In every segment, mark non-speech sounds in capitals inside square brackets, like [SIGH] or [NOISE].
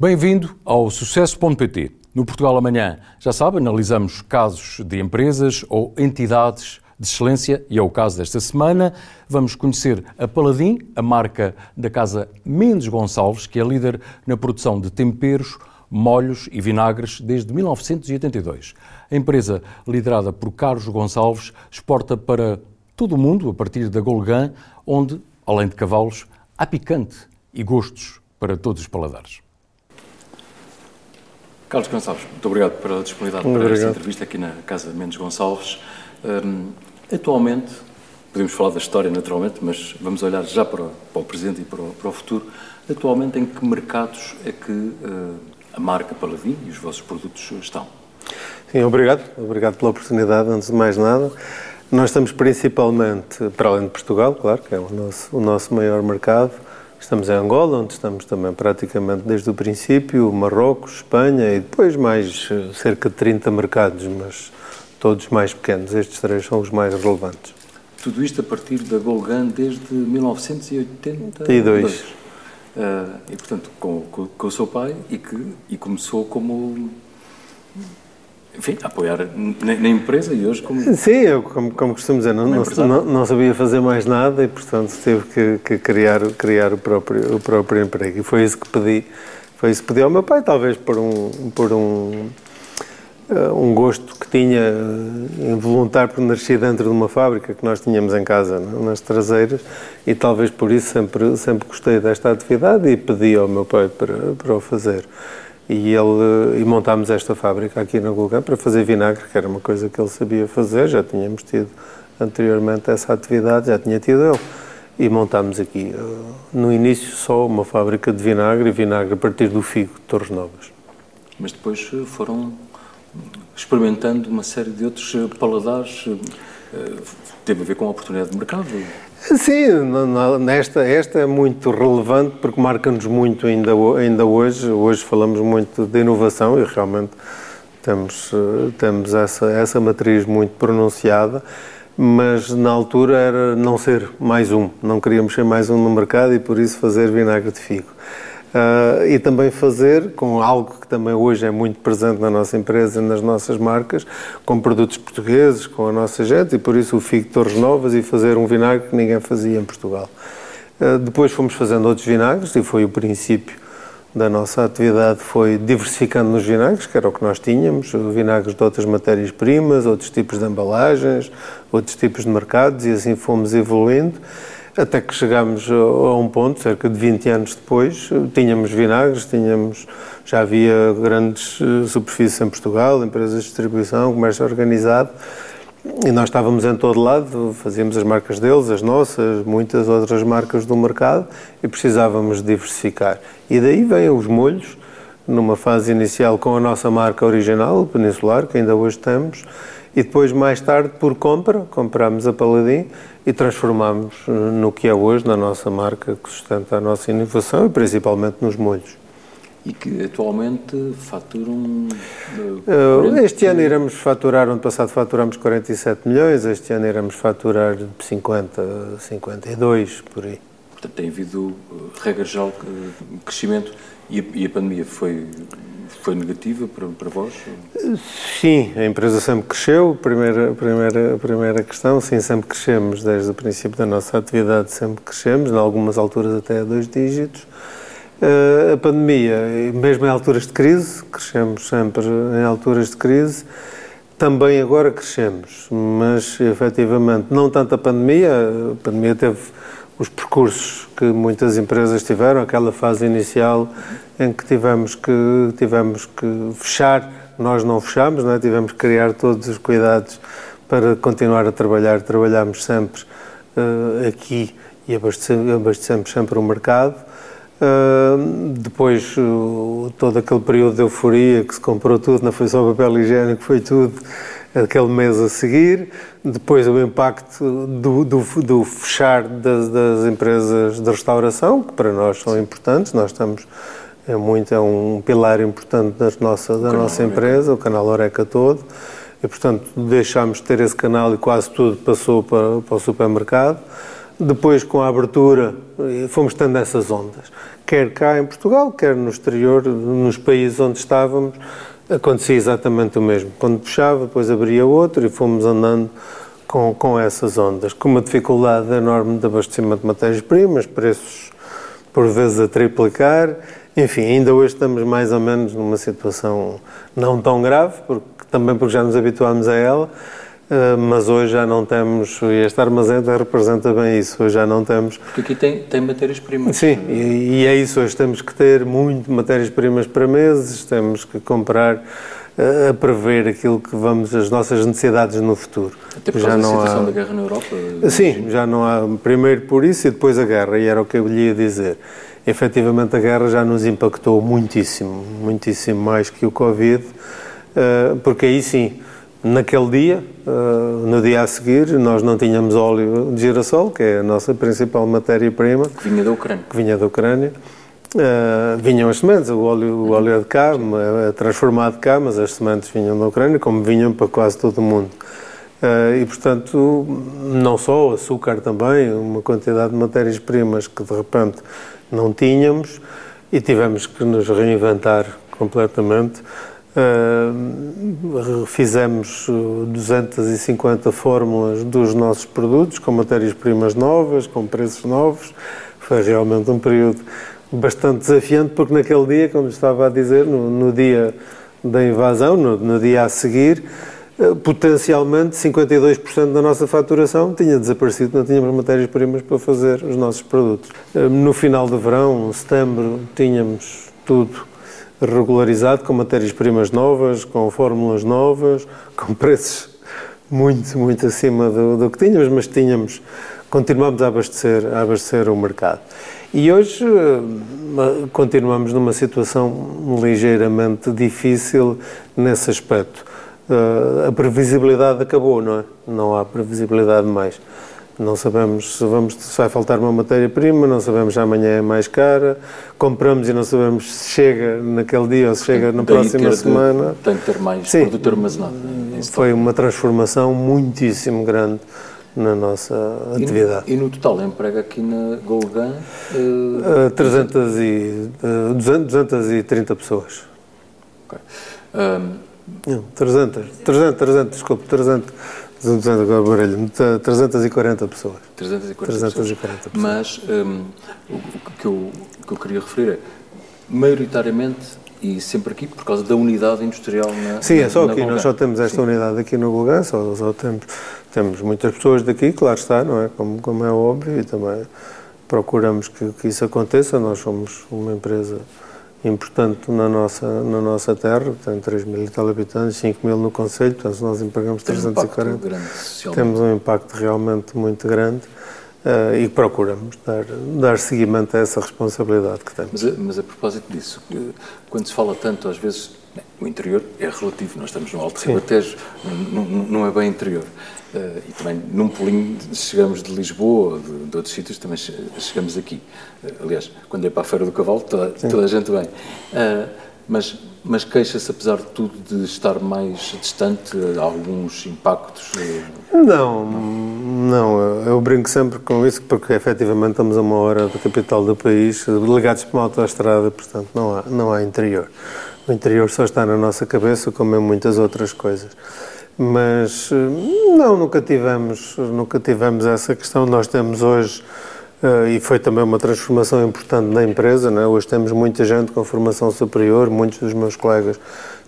Bem-vindo ao Sucesso.pt. No Portugal Amanhã, já sabe, analisamos casos de empresas ou entidades de excelência e é o caso desta semana. Vamos conhecer a Paladim, a marca da casa Mendes Gonçalves, que é líder na produção de temperos, molhos e vinagres desde 1982. A empresa, liderada por Carlos Gonçalves, exporta para todo o mundo a partir da Golgan, onde, além de cavalos, há picante e gostos para todos os paladares. Carlos Gonçalves, muito obrigado pela disponibilidade muito para obrigado. esta entrevista aqui na Casa Mendes Gonçalves. Um, atualmente, podemos falar da história naturalmente, mas vamos olhar já para, para o presente e para o, para o, futuro. Atualmente, em que mercados é que uh, a marca Paladin e os vossos produtos estão? Sim, obrigado. Obrigado pela oportunidade, antes de mais nada. Nós estamos principalmente, para além de Portugal, claro, que é o nosso, o nosso maior mercado, Estamos em Angola, onde estamos também praticamente desde o princípio, Marrocos, Espanha e depois mais eh, cerca de 30 mercados, mas todos mais pequenos. Estes três são os mais relevantes. Tudo isto a partir da Golgan desde 1982. Uh, eh, e, portanto, com, com, com, o seu pai e que e começou como enfim, apoiar na, empresa e hoje como... Sim, eu, como, como costumo dizer, não, não, não, sabia fazer mais nada e, portanto, teve que, que, criar, criar o, próprio, o próprio emprego. E foi isso que pedi, foi isso que pedi ao meu pai, talvez por um, por um, uh, um gosto que tinha involuntário por nascer dentro de uma fábrica que nós tínhamos em casa, nas traseiras, e talvez por isso sempre, sempre gostei desta atividade e pedi ao meu pai para, para o fazer e ele e montámos esta fábrica aqui na Gulgã para fazer vinagre, que era uma coisa que ele sabia fazer, já tínhamos tido anteriormente essa atividade, já tinha tido ele. E montámos aqui, eh, no início, só uma fábrica de vinagre e vinagre a partir do figo de Torres Novas. Mas depois eh, foram experimentando uma série de outros eh, paladares. Teve a ver com a oportunidade de mercado? Sim, nesta, esta é muito relevante porque marca-nos muito ainda, ainda hoje. Hoje falamos muito de inovação e realmente temos, eh, temos essa, essa matriz muito pronunciada, mas na altura era não ser mais um, não queríamos ser mais um no mercado e por isso fazer vinagre de figo. Uh, e também fazer com algo que também hoje é muito presente na nossa empresa, nas nossas marcas, com produtos portugueses, com a nossa gente, e por isso o Figo Torres Novas e fazer um vinagre que ninguém fazia em Portugal. Uh, depois fomos fazendo outros vinagres e foi o princípio da nossa atividade foi diversificando nos vinagres, que era o que nós tínhamos, vinagres de outras matérias-primas, outros tipos de embalagens, outros tipos de mercados e assim fomos evoluindo. Até que chegámos a um ponto, cerca de 20 anos depois, tínhamos vinagres, tínhamos, já havia grandes eh, superfícies em Portugal, empresas de distribuição, comércio organizado, e nós estávamos em todo lado, fazíamos as marcas deles, as nossas, muitas outras marcas do mercado, e precisávamos diversificar. E daí vêm os molhos, numa fase inicial com a nossa marca original, Peninsular, que ainda hoje temos, e depois, mais tarde, por compra, comprámos a Paladin e transformámos eh, no que é hoje, na nossa marca que sustenta a nossa inovação e principalmente nos molhos. E que atualmente faturam. Uh, este ano iremos faturar, ano passado faturámos 47 milhões, este ano iremos faturar 50, 52 por aí. Portanto, tem havido, regra geral, crescimento e a, e a pandemia foi foi negativa para, para vós? Sim, a empresa sempre cresceu. Primeira, primeira, primeira questão, sim, sempre crescemos. Desde o princípio da nossa atividade, sempre crescemos, em algumas alturas até a dois dígitos. Uh, a pandemia, mesmo em alturas de crise, crescemos sempre em alturas de crise. Também agora crescemos, mas efetivamente não tanto a pandemia, a pandemia teve os percursos que muitas empresas tiveram, aquela fase inicial em que tivemos que, tivemos que fechar, nós não fechamos, não é? tivemos que criar todos os cuidados para continuar a trabalhar. Trabalhamos sempre uh, aqui e abastecemos, sempre o mercado. Uh, depois, uh, todo aquele período de euforia que se comprou tudo, não foi só papel higiênico, foi tudo aquele mês a seguir, depois o impacto do, do, do fechar das, das, empresas de restauração, que para nós são importantes, nós estamos, é, muito, é um pilar importante da nossa, da nossa empresa, o canal Oreca todo, e portanto deixámos de ter esse canal e quase tudo passou para, para o supermercado. depois com a abertura fomos tendo essas ondas. Quer cá em Portugal, quer no exterior, nos países onde estávamos, acontecia exatamente o mesmo. Quando puxava, depois abria outro e fomos andando com, com essas ondas, com uma dificuldade enorme de abastecimento de matérias-primas, preços por vezes a triplicar. Enfim, ainda hoje estamos mais ou menos numa situação não tão grave, porque, também porque já nos habituámos a ela, mas hoje já não temos, e este armazém representa bem isso, hoje já não temos... Porque aqui tem, tem matérias-primas. Sim, e, e, é isso, hoje temos que ter muito matérias-primas para meses, temos que comprar a prever aquilo que vamos, as nossas necessidades no futuro. Até por já não situação há... da guerra na Europa? Sim, já não há, primeiro por isso e depois a guerra, e era o que eu lhe ia dizer. Efetivamente a guerra já nos impactou muitíssimo, muitíssimo mais que o Covid, eh, porque aí sim, naquele dia, eh, no dia a seguir, nós não tínhamos óleo de girassol, que é a nossa principal matéria-prima. Que vinha da Ucrânia. Que vinha da Ucrânia. Uh, vinham as sementes, o óleo, o óleo é de cá, é transformado cá, mas as sementes vinham da Ucrânia, como vinham para quase todo o mundo. Uh, e, portanto, não só o açúcar também, uma quantidade de matérias-primas que de repente não tínhamos e tivemos que nos reinventar completamente. Uh, fizemos 250 fórmulas dos nossos produtos com matérias-primas novas, com preços novos. Foi realmente um período bastante desafiante, porque naquele dia, como estava a dizer, no, no dia da invasão, no, no, dia a seguir, eh, potencialmente 52% da nossa faturação tinha desaparecido, não tínhamos matérias-primas para fazer os nossos produtos. No final de verão, setembro, tínhamos tudo regularizado com matérias-primas novas, com fórmulas novas, com preços muito, muito acima do, do que tínhamos, mas tínhamos, continuamos a abastecer, a abastecer o mercado. E hoje eh, continuamos numa situação ligeiramente difícil nesse aspecto. Eh, a previsibilidade acabou, não é? Não há previsibilidade mais. Não sabemos se, vamos, se vai faltar uma matéria-prima, não sabemos se amanhã é mais cara, compramos e não sabemos se chega naquele dia ou se chega na próxima semana. tem que ter mais Sim, produto armazenado. Foi uma transformação muitíssimo grande na nossa atividade. E no, e no total emprega aqui na Golgan? Uh, uh, 300 e, uh, 200, 230 pessoas. Um, Não, 300, 300, 300, desculpe, 300, 200 agora barulho, 340 pessoas. 340, 340 pessoas. Mas um, o, que eu, o que eu queria referir é, maioritariamente e sempre aqui por causa da unidade industrial na Sim, é só aqui, nós só temos esta Sim. unidade aqui no Golgan, só, só temos temos muitas pessoas daqui, claro está, não é? Como, como é óbvio, e também procuramos que, que isso aconteça. Nós somos uma empresa importante na nossa, na nossa terra, tem 3 mil e tal habitantes, 5 mil no Conselho, portanto nós empregamos tem 340. Um grande, temos um impacto realmente muito grande uh, e procuramos dar, dar seguimento a essa responsabilidade que temos. Mas mas a propósito disso, quando se fala tanto às vezes, o interior é relativo, nós estamos no Alto Ribatejo, não, não é bem interior. Uh, e também num pulinho chegamos de Lisboa, de, de outros sítios, também chegamos aqui. Uh, aliás, quando é para a Feira do Cavalo, toda, toda a gente vem. Uh, mas mas queixa-se, apesar de tudo, de estar mais distante, alguns impactos? Não, não. Eu brinco sempre com isso, porque efetivamente estamos a uma hora da capital do país, ligados para uma autoestrada, portanto não há, não há interior. O interior só está na nossa cabeça, como em muitas outras coisas. Mas não, nunca tivemos, nunca tivemos essa questão. Nós temos hoje, uh, e foi também uma transformação importante na empresa, é? hoje temos muita gente com formação superior, muitos dos meus colegas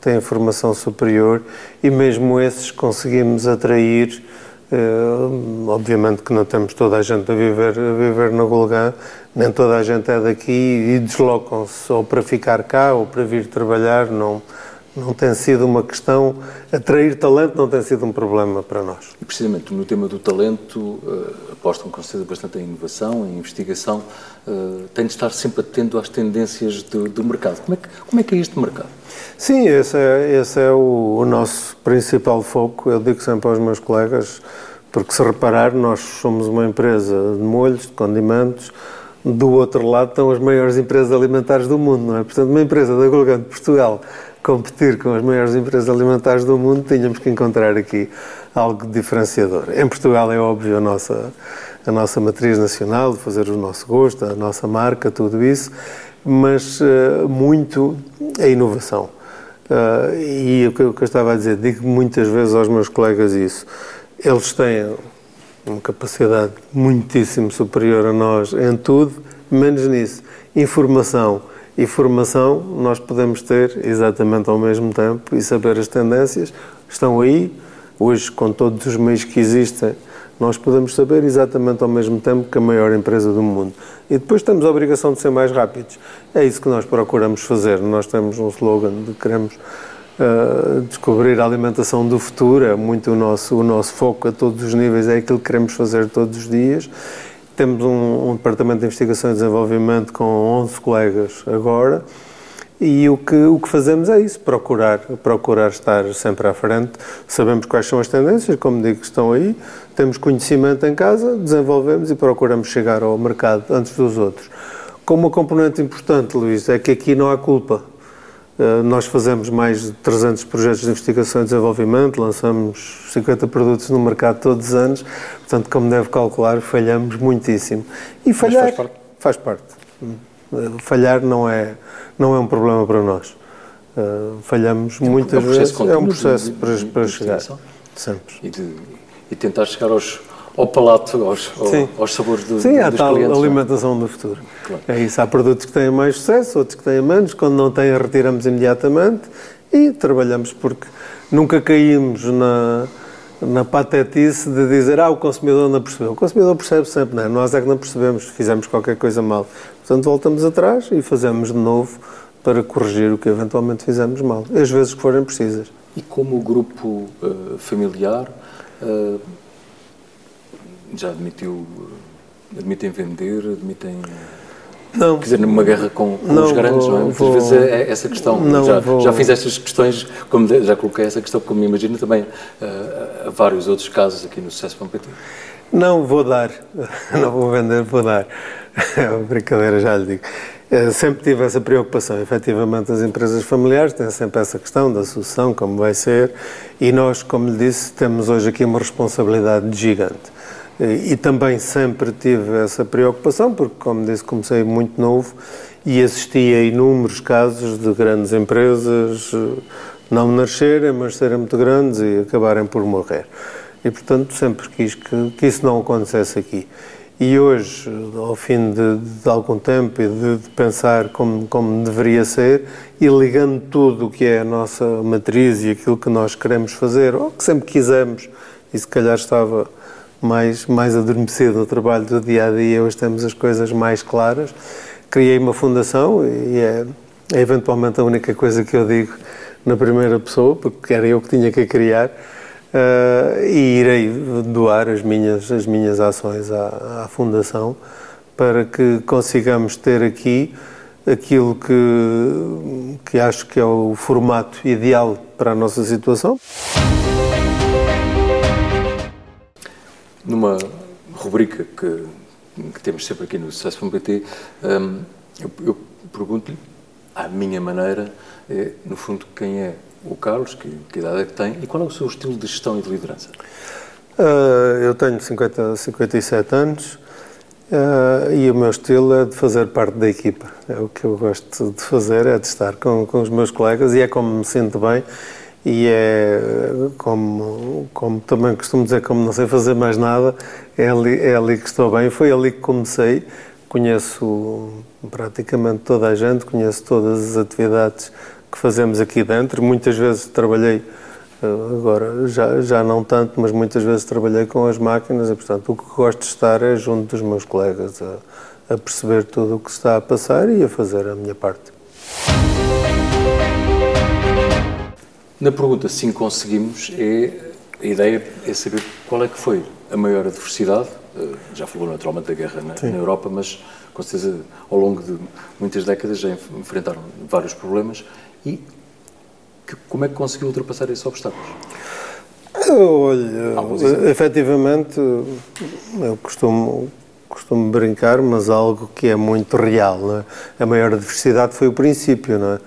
têm formação superior e mesmo esses conseguimos atrair. Uh, obviamente que não temos toda a gente a viver, a viver na Golgã, nem toda a gente é daqui e deslocam-se ou para ficar cá ou para vir trabalhar, não, não tem sido uma questão, atrair talento não tem sido um problema para nós. E precisamente no tema do talento, uh, apostam com certeza bastante em inovação, em investigação, uh, tem de estar sempre atento às tendências do, do, mercado. Como é, que, como é que é este mercado? Sim, esse é, esse é o, o nosso principal foco. Eu digo sempre aos meus colegas, porque se reparar, nós somos uma empresa de molhos, de condimentos, do outro lado estão as maiores empresas alimentares do mundo, não é? Portanto, uma empresa da Golgan de Portugal competir com as maiores empresas alimentares do mundo, tínhamos que encontrar aqui algo diferenciador. Em Portugal é óbvio a nossa, a nossa matriz nacional, de fazer o nosso gosto, a nossa marca, tudo isso, mas uh, muito a inovação. Uh, e o que, eu estava a dizer, digo muitas vezes aos meus colegas isso. Eles têm uma capacidade muitíssimo superior a nós em tudo, menos nisso. Informação e formação nós podemos ter exatamente ao mesmo tempo e saber as tendências estão aí. Hoje, com todos os meios que existem, nós podemos saber exatamente ao mesmo tempo que a maior empresa do mundo. E depois temos a obrigação de ser mais rápidos. É isso que nós procuramos fazer. Nós temos um slogan de queremos uh, descobrir a alimentação do futuro, é muito o nosso, o nosso foco a todos os níveis, é aquilo que queremos fazer todos os dias. Temos um, um departamento de investigação e desenvolvimento com 11 colegas agora e o que, o que fazemos é isso, procurar, procurar estar sempre à frente. Sabemos quais são as tendências, como digo, estão aí, temos conhecimento em casa, desenvolvemos e procuramos chegar ao mercado antes dos outros. Como uma componente importante, Luís, é que aqui não há culpa. Uh, nós fazemos mais de 300 projetos de investigação e desenvolvimento, lançamos 50 produtos no mercado todos os anos, portanto, como deve calcular, falhamos muitíssimo. E falhar faz parte. Faz parte. Uh, falhar não é não é um problema para nós. Uh, falhamos um, muitas é um vezes, é um processo de, para, de, para de chegar. Sempre. E, e tentar chegar aos, ao palato, aos, aos sabores do, Sim, há tal clientes, é? alimentação não? do futuro. Claro. É isso, há produtos que têm mais sucesso, outros que têm menos, quando não têm retiramos imediatamente e trabalhamos porque nunca caímos na, na patetice de dizer ah, o consumidor não percebeu. O consumidor percebe sempre, não é? Nós é que não percebemos, fizemos qualquer coisa mal. Portanto, voltamos atrás e fazemos de novo para corrigir o que eventualmente fizemos mal, às vezes que forem precisas. E como o grupo uh, familiar uh, já admitiu, admitem vender, admitem... Não. Quer dizer, numa guerra com, com não, os grandes, vou, não é? Muitas vou, vezes é, é essa questão. Não, já, vou, já fiz estas questões, como já coloquei essa questão, como me imagino também, uh, a vários outros casos aqui no Sucesso.pt. Não vou dar, [LAUGHS] não vou vender, vou dar. [LAUGHS] É uma brincadeira, já lhe digo. Eu sempre tive essa preocupação. Efetivamente, as empresas familiares têm sempre essa questão da sucessão, como vai ser, e nós, como lhe disse, temos hoje aqui uma responsabilidade gigante. E também sempre tive essa preocupação, porque, como disse, comecei muito novo e assisti a inúmeros casos de grandes empresas eh, não nascerem, mas serem muito grandes e acabarem por morrer. E, portanto, sempre quis que, que isso não acontecesse aqui. E hoje, ao fim de, de algum tempo e de, de, pensar como, como deveria ser, e ligando tudo o que é a nossa matriz e aquilo que nós queremos fazer, ou que sempre quisemos, e se calhar estava mais, mais adormecido no trabalho do dia a dia, hoje temos as coisas mais claras. Criei uma fundação e é, é eventualmente a única coisa que eu digo na primeira pessoa, porque era eu que tinha que criar uh, e irei doar as minhas, as minhas ações à, à, Fundação para que consigamos ter aqui aquilo que, que acho que é o formato ideal para a nossa situação. Numa rubrica que, que temos sempre aqui no Sucesso.pt, um, eu, eu pergunto-lhe, à minha maneira, é, no fundo, quem é o Carlos, que, que idade é que tem, e qual é o seu estilo de gestão e de liderança? Uh, eu tenho 50, 57 anos uh, e o meu estilo é de fazer parte da equipa. É o que eu gosto de fazer, é de estar com, com os meus colegas e é como me sinto bem e é como, como também costumo dizer, como não sei fazer mais nada, é ali, é ali que estou bem. Foi ali que comecei, conheço praticamente toda a gente, conheço todas as atividades que fazemos aqui dentro. Muitas vezes trabalhei, eh, agora já, já não tanto, mas muitas vezes trabalhei com as máquinas e, portanto, o que gosto de estar é junto dos meus colegas, a, a perceber tudo o que está a passar e a fazer a minha parte. Na pergunta sim conseguimos, é, a ideia é saber qual é que foi a maior adversidade, eh, já falou naturalmente da guerra na, na Europa, mas com certeza ao longo de muitas décadas já enfrentaram vários problemas e que, como é que conseguiu ultrapassar esses obstáculos? Olha, efetivamente, eu costumo, costumo brincar, mas algo que é muito real. É? A maior adversidade foi o princípio, não é?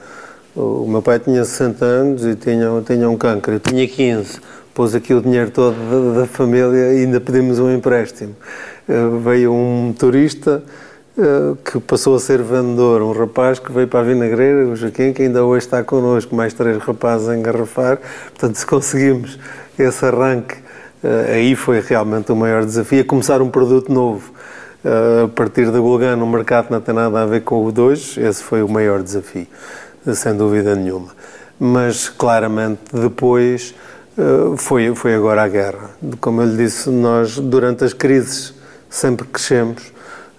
O meu pai tinha 60 anos e tinha, tinha um câncer, eu tinha 15. Pôs aqui o dinheiro todo da, da família e ainda pedimos um empréstimo. veio um turista que passou a ser vendedor, um rapaz que veio para a vinagreira, o Joaquim, que ainda hoje está connosco, mais três rapazes a engarrafar. Portanto, se conseguimos esse arranque, aí foi realmente o maior desafio, começar um produto novo. A partir da Gulgan, no mercado não tem nada a ver com o de hoje, esse foi o maior desafio, sem dúvida nenhuma. Mas, claramente, depois foi, foi agora a guerra. Como eu lhe disse, nós, durante as crises, sempre crescemos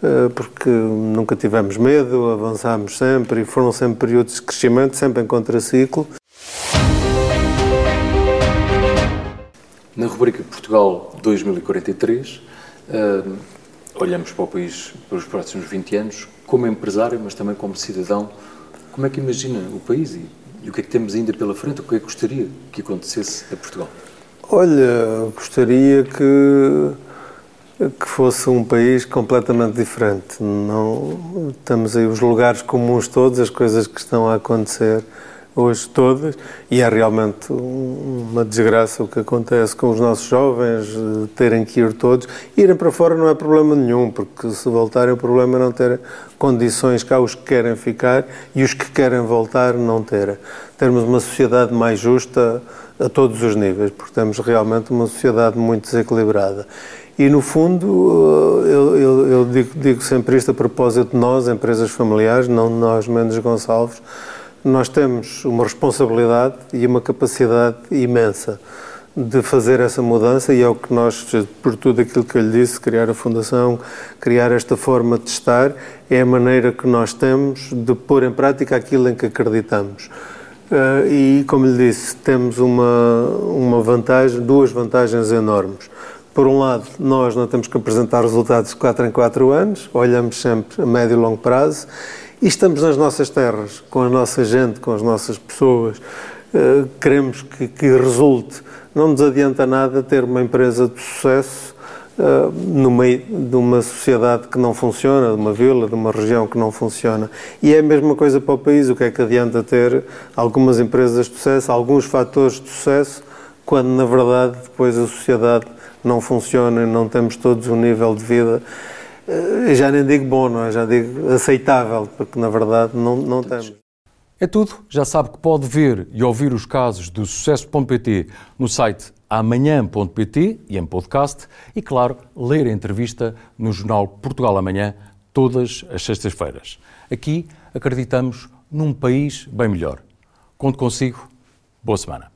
eh, porque nunca tivemos medo, avançámos sempre e foram sempre períodos de crescimento, sempre em contraciclo. Na rubrica Portugal 2043, uh, olhamos para o país para os próximos 20 anos, como empresário, mas também como cidadão. Como é que imagina o país e, e o que é que temos ainda pela frente? O que é que gostaria que acontecesse a Portugal? Olha, gostaria que que fosse um país completamente diferente. Não estamos aí os lugares comuns todos, as coisas que estão a acontecer hoje todas, e é realmente uma desgraça o que acontece com os nossos jovens, terem que ir todos. Irem para fora não é problema nenhum, porque se voltarem o problema é não ter condições cá os que querem ficar e os que querem voltar não terem. Termos uma sociedade mais justa a todos os níveis, porque temos realmente uma sociedade muito desequilibrada. E, no fundo, eh, eu, eu, eu digo, digo, sempre isto a propósito de nós, empresas familiares, não de nós, Mendes Gonçalves, nós temos uma responsabilidade e uma capacidade imensa de fazer essa mudança e é o que nós, por tudo aquilo que eu lhe disse, criar a Fundação, criar esta forma de estar, é a maneira que nós temos de pôr em prática aquilo em que acreditamos. Uh, e, como lhe disse, temos uma, uma vantagem, duas vantagens enormes. Por um lado, nós não temos que apresentar resultados de 4 em 4 anos, olhamos sempre a médio e longo prazo e estamos nas nossas terras, com a nossa gente, com as nossas pessoas. Uh, queremos que, que, resulte. Não nos adianta nada ter uma empresa de sucesso uh, no meio de uma sociedade que não funciona, de uma vila, de uma região que não funciona. E é a mesma coisa para o país. O que é que adianta ter algumas empresas de sucesso, alguns fatores de sucesso, quando na verdade depois a sociedade não funciona e não temos todos um nível de vida, eh, já nem digo bom, não é? já digo aceitável, porque na verdade não, não temos. É tudo. Já sabe que pode ver e ouvir os casos do sucesso.pt no site amanhã.pt e em podcast e, claro, ler a entrevista no jornal Portugal Amanhã todas as sextas-feiras. Aqui acreditamos num país bem melhor. Conto consigo. Boa semana.